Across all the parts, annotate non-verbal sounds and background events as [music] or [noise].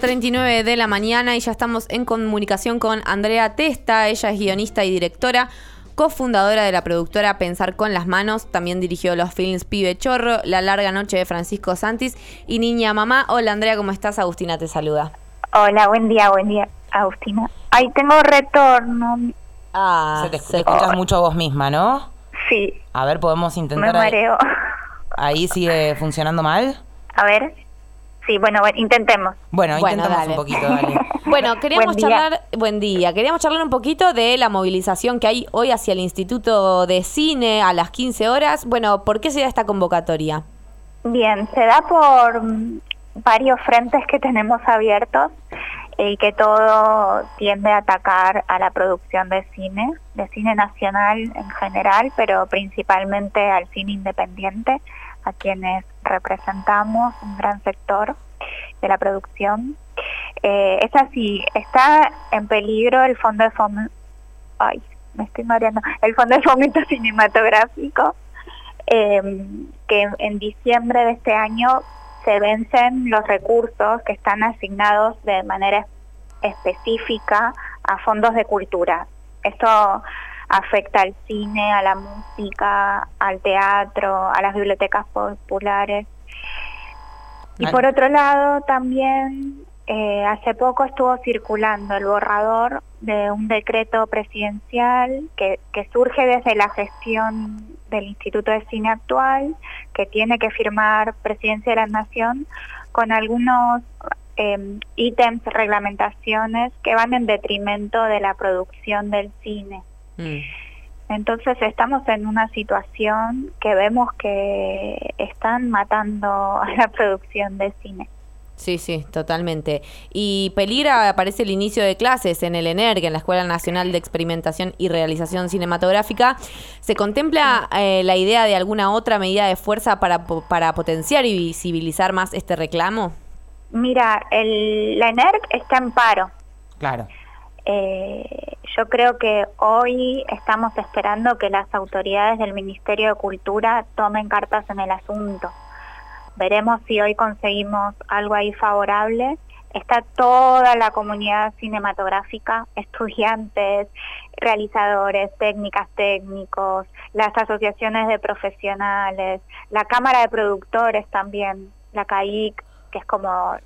9.39 de la mañana y ya estamos en comunicación con Andrea Testa. Ella es guionista y directora, cofundadora de la productora Pensar con las Manos. También dirigió los films Pibe Chorro, La Larga Noche de Francisco Santis y Niña Mamá. Hola Andrea, ¿cómo estás? Agustina te saluda. Hola, buen día, buen día, Agustina. Ahí tengo retorno. Ah, Se te, te escuchas mucho vos misma, ¿no? Sí, A ver, podemos me intentar. ahí- mareo. Ahí sigue funcionando mal. A ver. Sí, bueno, bueno, intentemos. Bueno, Bueno, intentamos dale. un poquito, dale. [laughs] Bueno, queríamos Buen charlar, buen día, queríamos charlar un poquito de la movilización que hay hoy hacia el Instituto de Cine a las 15 horas. Bueno, ¿por qué se da esta convocatoria? Bien, se da por mm, varios frentes que tenemos abiertos y que todo tiende a atacar a la producción de cine, de cine nacional en general, pero principalmente al cine independiente, a quienes representamos un gran sector de la producción. Eh, es así, está en peligro el fondo de fomento, ay, me estoy mareando, el fondo de fomento [laughs] cinematográfico eh, que en diciembre de este año se vencen los recursos que están asignados de manera específica a fondos de cultura. Esto afecta al cine, a la música, al teatro, a las bibliotecas populares. Y por otro lado, también eh, hace poco estuvo circulando el borrador de un decreto presidencial que, que surge desde la gestión del Instituto de Cine actual, que tiene que firmar Presidencia de la Nación con algunos eh, ítems, reglamentaciones que van en detrimento de la producción del cine. Mm. Entonces estamos en una situación que vemos que están matando a la producción de cine. Sí, sí, totalmente. Y peligra, aparece el inicio de clases en el ENERG, en la Escuela Nacional de Experimentación y Realización Cinematográfica. ¿Se contempla eh, la idea de alguna otra medida de fuerza para, para potenciar y visibilizar más este reclamo? Mira, el, la ENERC está en paro. Claro. Eh, yo creo que hoy estamos esperando que las autoridades del Ministerio de Cultura tomen cartas en el asunto. Veremos si hoy conseguimos algo ahí favorable. Está toda la comunidad cinematográfica, [laughs] estudiantes, realizadores, técnicas, técnicos, las asociaciones de profesionales, la Cámara de Productores también, la CAIC, que es como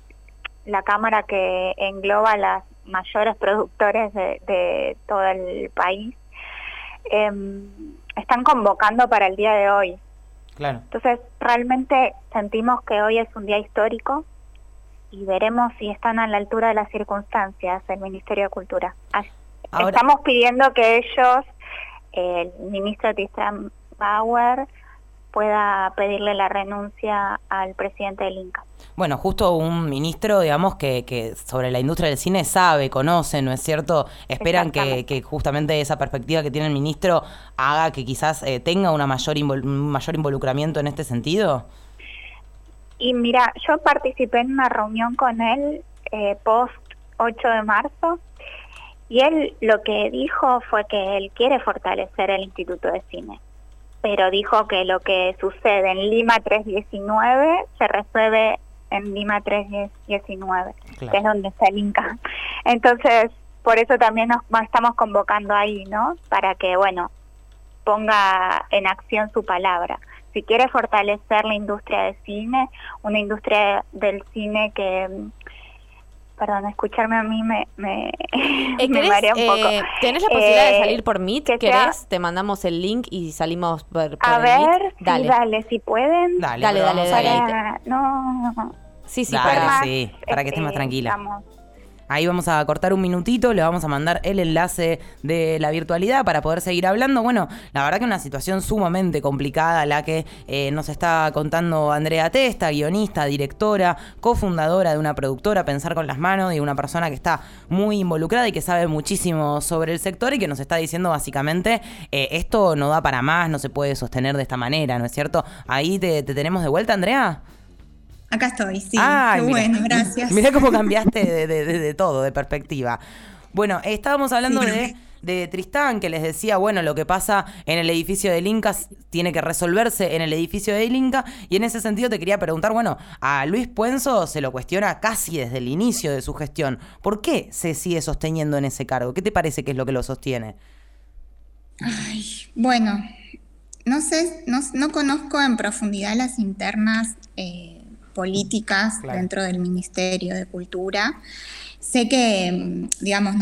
la cámara que engloba las mayores productores de, de todo el país, em, están convocando para el día de hoy. Claro. Entonces, realmente sentimos que hoy es un día histórico y veremos si están a la altura de las circunstancias el Ministerio de Cultura. Ahora- Estamos pidiendo que ellos, el ministro Tristan Bauer, pueda pedirle la renuncia al presidente del INCA. Bueno, justo un ministro, digamos, que, que sobre la industria del cine sabe, conoce, ¿no es cierto? Esperan que, justamente esa perspectiva que tiene el ministro haga que quizás eh, tenga una mayor invol- un mayor involucramiento en este sentido. Y mira, yo participé en una reunión con él eh, post 8 de marzo y él lo que dijo fue que él quiere fortalecer el Instituto de Cine, pero dijo que lo que sucede en Lima 319 se resuelve en Lima 319, Claro. que es donde está el Inca. Entonces, por eso también nos estamos convocando ahí, ¿no? Para que, bueno, ponga en acción su palabra. Si quiere fortalecer la industria del cine, una industria del cine que, perdón, escucharme a mí me, me, Eh, [laughs] me ¿querés, marea un poco. eh, ¿Tenés la posibilidad de Eh, salir por Meet? que ¿Querés? sea- Te mandamos el link y salimos por, por A el Meet. ver, Dale. sí, dale, si pueden. Dale, Dale, dale, dale. ir. Para, no, Sí, sí, Dale, para- sí, para que estés más este, tranquila. Ahí vamos a cortar un minutito, le vamos a mandar el enlace de la virtualidad para poder seguir hablando. Bueno, la verdad que una situación sumamente complicada la que eh, nos está contando Andrea Testa, guionista, directora, cofundadora de una productora, Pensar con las Manos, y una persona que está muy involucrada y que sabe muchísimo sobre el sector y que nos está diciendo básicamente, eh, esto no da para más, no se puede sostener de esta manera, ¿no es cierto? Ahí te, te tenemos de vuelta, Andrea. Acá estoy, sí. Ay, Qué mira. bueno, gracias. Mira cómo cambiaste [laughs] de, de- de- de todo, de perspectiva. Bueno, estábamos hablando Sí, de de Tristán, que les decía, bueno, lo que pasa en el edificio del Inca tiene que resolverse en el edificio del Inca. Y en ese sentido te quería preguntar, bueno, a Luis Puenzo se lo cuestiona casi desde el inicio de su gestión. ¿Por qué se sigue sosteniendo en ese cargo? ¿Qué te parece que es lo que lo sostiene? Ay, bueno, no sé, no, conozco en profundidad las internas eh, políticas dentro del Ministerio de Cultura. Sé que, mm, digamos,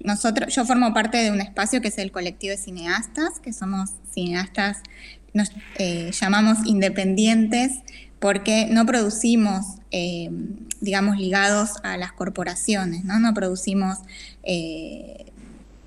nosotros, yo formo parte de un espacio que es el colectivo de cineastas, que somos cineastas, nos eh, llamamos independientes porque no producimos, eh, digamos, ligados a las corporaciones, no, no producimos,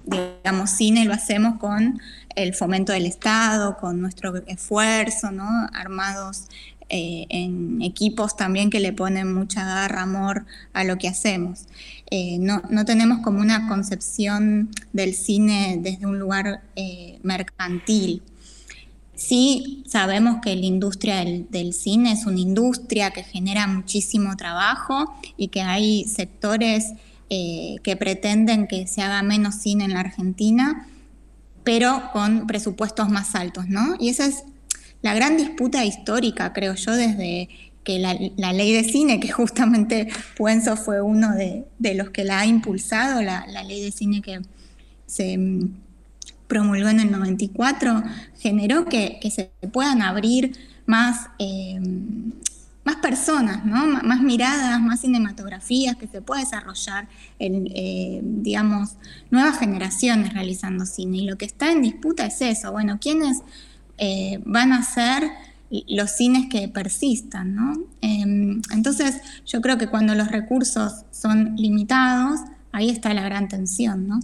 digamos, cine, lo hacemos con el fomento del Estado, con nuestro esfuerzo, ¿no? armados eh, en equipos también que le ponen mucha garra, amor a lo que hacemos. Eh, no, tenemos como una concepción del cine desde un lugar eh, mercantil. Sí sabemos que la industria del, del, cine es una industria que genera muchísimo trabajo y que hay sectores que pretenden que se haga menos cine en la Argentina pero con presupuestos más altos, ¿no? Y esa es la gran disputa histórica, creo yo, desde que la, ley de cine, que justamente Puenzo fue uno de, los que la ha impulsado, la, ley de cine que se mm, promulgó en el 94, generó que, se puedan abrir más eh, más personas, ¿no? más miradas, más cinematografías, que se pueda desarrollar, eh, digamos, nuevas generaciones realizando cine. Y lo que está en disputa es eso, bueno, ¿quiénes eh, van a ser los cines que persistan? ¿no? Em, entonces, yo creo que cuando los recursos son limitados, ahí está la gran tensión, ¿no?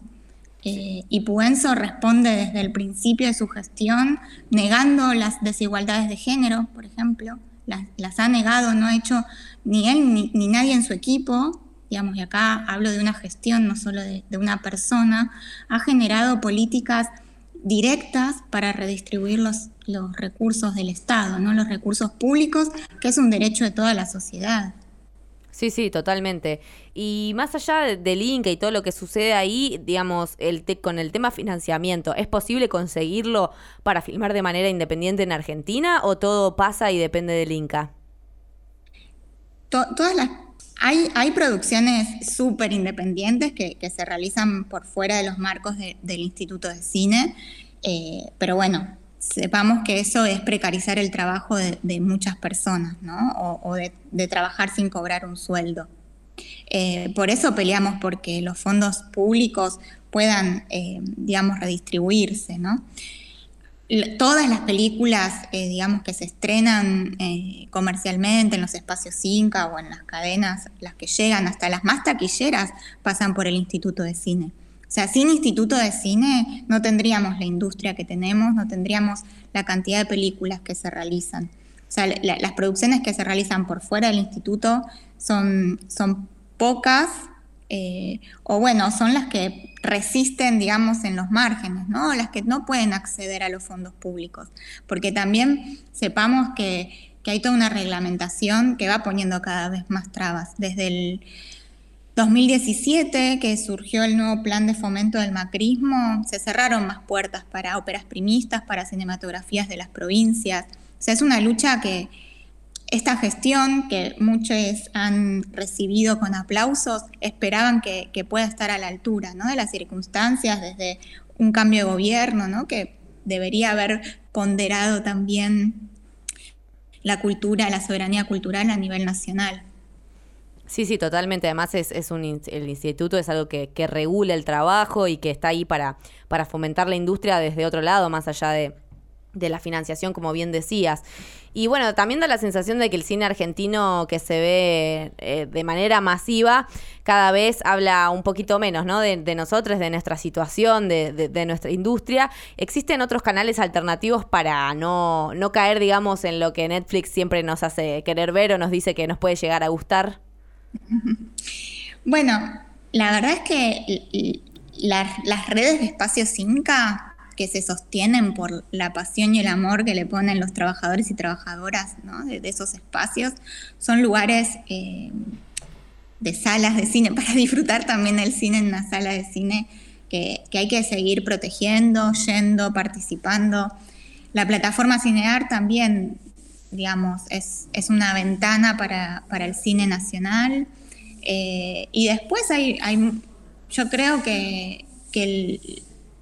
Eh, y Puenzo responde desde el principio de su gestión negando las desigualdades de género, por ejemplo, las, ha negado, no ha hecho ni él ni, nadie en su equipo, digamos, y acá hablo de una gestión, no solo de, una persona, ha generado políticas directas para redistribuir los, los recursos del Estado, ¿no? los recursos públicos, que es un derecho de toda la sociedad. Sí, sí, totalmente. Y más allá del Inca y todo lo que sucede ahí, digamos, el con el tema financiamiento, ¿es posible conseguirlo para filmar de manera independiente en Argentina o todo pasa y depende del Inca? todas las hay, hay, producciones súper independientes que, se realizan por fuera de los marcos del Instituto de Cine, eh, pero bueno, sepamos que eso es precarizar el trabajo de, muchas personas, ¿no? O, de, trabajar sin cobrar un sueldo. Eh, por eso peleamos porque los fondos públicos puedan, eh, digamos, redistribuirse, ¿no? Todas las películas, eh, digamos, que se estrenan comercialmente en los espacios Inca o en las cadenas, las que llegan hasta las más taquilleras, pasan por el Instituto de Cine. O sea, sin instituto de cine no tendríamos la industria que tenemos, no tendríamos la cantidad de películas que se realizan. O sea, las producciones que se realizan por fuera del instituto son, son pocas, eh, o bueno, son las que resisten, digamos, en los márgenes, ¿no? Las que no pueden acceder a los fondos públicos. Porque también sepamos que, que hay toda una reglamentación que va poniendo cada vez más trabas. Desde el 2017, que surgió el nuevo plan de fomento del macrismo, se cerraron más puertas para óperas primistas, para cinematografías de las provincias. O sea, es una lucha que esta gestión, que muchos han recibido con aplausos, esperaban que, pueda estar a la altura ¿no? de las circunstancias, desde un cambio de gobierno, ¿no? que debería haber ponderado también la cultura, la soberanía cultural a nivel nacional. Sí, sí, totalmente. Además, es, es un, el instituto es algo que, que, regula el trabajo y que está ahí para, para fomentar la industria desde otro lado, más allá de, de la financiación, como bien decías. Y bueno, también da la sensación de que el cine argentino que se ve eh, de manera masiva cada vez habla un poquito menos, ¿no? De, nosotros, de nuestra situación, de, nuestra industria. ¿Existen otros canales alternativos para no, no caer, digamos, en lo que Netflix siempre nos hace querer ver o nos dice que nos puede llegar a gustar? [laughs] Bueno, la verdad es que las redes de espacios Inca que se sostienen por la pasión y el amor que le ponen los trabajadores y trabajadoras de, esos espacios, son lugares eh, de salas de cine, [laughs] para disfrutar también el cine en una sala de cine que, hay que seguir protegiendo, yendo, participando. La plataforma Cinear también, digamos, es, una ventana para, el cine nacional. Eh, y después hay, yo creo que,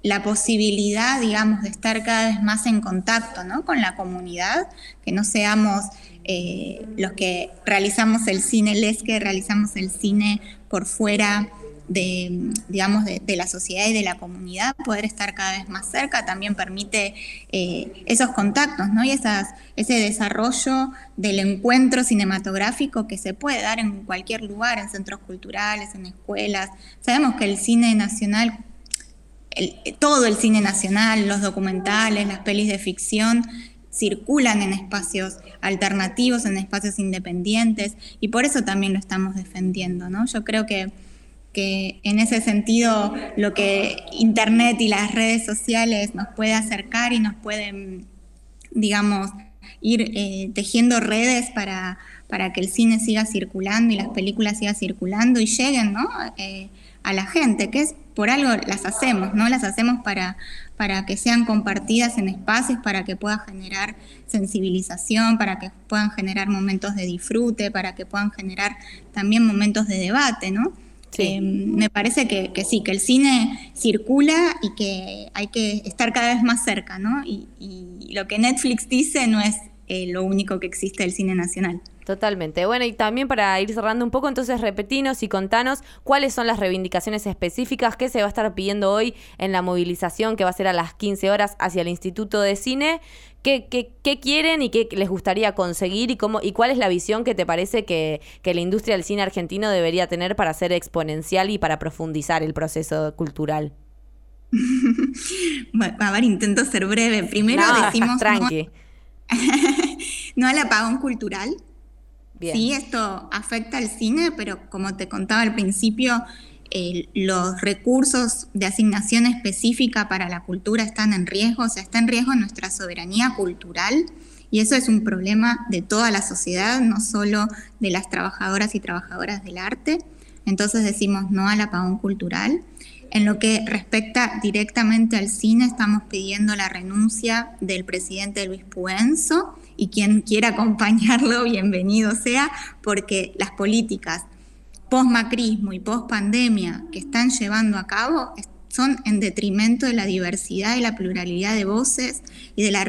la posibilidad, digamos, de estar cada vez más en contacto con la comunidad, que no seamos eh, los que realizamos el cine, les que realizamos el cine por fuera de, digamos, de, la sociedad y de la comunidad, poder estar cada vez más cerca, también permite eh, esos contactos, ¿no? Y ese desarrollo del encuentro cinematográfico que se puede dar en cualquier lugar, en centros culturales, en escuelas. Sabemos que el cine nacional, todo el cine nacional, los documentales, las pelis de ficción, circulan en espacios alternativos, en espacios independientes, y por eso también lo estamos defendiendo, ¿no? Yo creo que que en ese sentido lo que Internet y las redes sociales nos puede acercar y nos pueden, digamos, ir eh, tejiendo redes para, para que el cine siga circulando y las películas sigan circulando y lleguen ¿no? Eh, a la gente, que es por algo las hacemos, ¿no? Las hacemos para, para que sean compartidas en espacios, para que pueda generar sensibilización, para que puedan generar momentos de disfrute, para que puedan generar también momentos de debate, ¿no? Eh, me parece que, sí, que el cine circula y que hay que estar cada vez más cerca, ¿no? Y, lo que Netflix dice no es eh, lo único que existe del cine nacional. Totalmente. Bueno, y también para ir cerrando un poco, entonces repetinos y contanos cuáles son las reivindicaciones específicas que se va a estar pidiendo hoy en la movilización que va a ser a las 15 horas hacia el Instituto de Cine. ¿Qué, qué, quieren y qué les gustaría conseguir y, cómo, y cuál es la visión que te parece que, que la industria del cine argentino debería tener para ser exponencial y para profundizar el proceso cultural? [laughs] bueno, a ver, intento ser breve. Primero decimos... [laughs] Tranqui. no [laughs] al apagón cultural Sí, esto afecta al cine, pero como te contaba al principio, los recursos de asignación específica para la cultura están en riesgo, o sea, está en riesgo nuestra soberanía cultural. Y eso es un problema de toda la sociedad, no solo de las trabajadoras y trabajadoras del arte. Entonces decimos no al apagón cultural. En lo que respecta directamente al cine, estamos pidiendo la renuncia del presidente Luis Puenzo y quien quiera acompañarlo, [laughs] bienvenido sea, porque las políticas post-macrismo y post-pandemia que están llevando a cabo son en detrimento de la diversidad y la pluralidad de voces y de la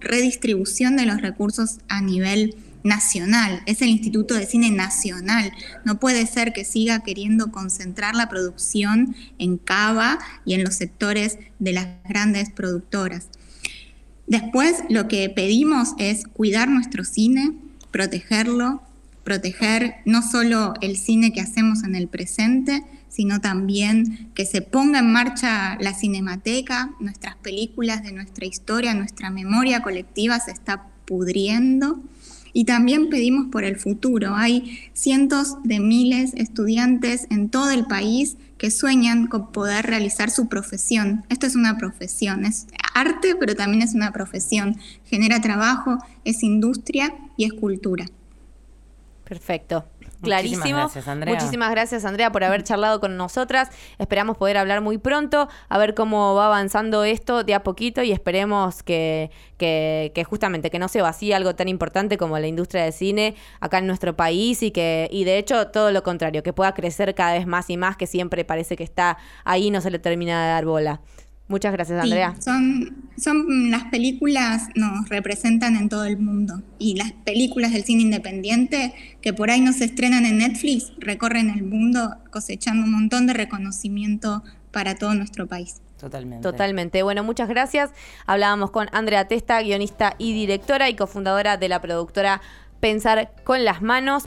redistribución de los recursos a nivel nacional, es el Instituto de Cine Nacional. No puede ser que siga queriendo concentrar la producción en Cava y en los sectores de las grandes productoras. Después lo que pedimos es cuidar nuestro cine, protegerlo, proteger no solo el cine que hacemos en el presente, sino también que se ponga en marcha la cinemateca, nuestras películas de nuestra historia, nuestra memoria colectiva se está pudriendo. Y también pedimos por el futuro. Hay cientos de miles de estudiantes en todo el país que sueñan con poder realizar su profesión. Esto es una profesión, es arte, pero también es una profesión. Genera trabajo, es industria y es cultura. Perfecto. Clarísimo. Muchísimas gracias, Andrea. Muchísimas gracias, Andrea, por haber charlado con nosotras. Esperamos poder hablar muy pronto, a ver cómo va avanzando esto de a poquito y esperemos que, que, que justamente que no se vacíe algo tan importante como la industria del cine acá en nuestro país y que, y de hecho, todo lo contrario, que pueda crecer cada vez más y más, que siempre parece que está ahí y no se le termina de dar bola. Muchas gracias, Andrea. son, son las películas nos representan en todo el mundo y las películas del cine independiente que por ahí no se estrenan en Netflix recorren el mundo cosechando un montón de reconocimiento para todo nuestro país. Totalmente. Totalmente. Bueno, muchas gracias. Hablábamos con Andrea Testa, guionista y directora y cofundadora de la productora Pensar con las Manos.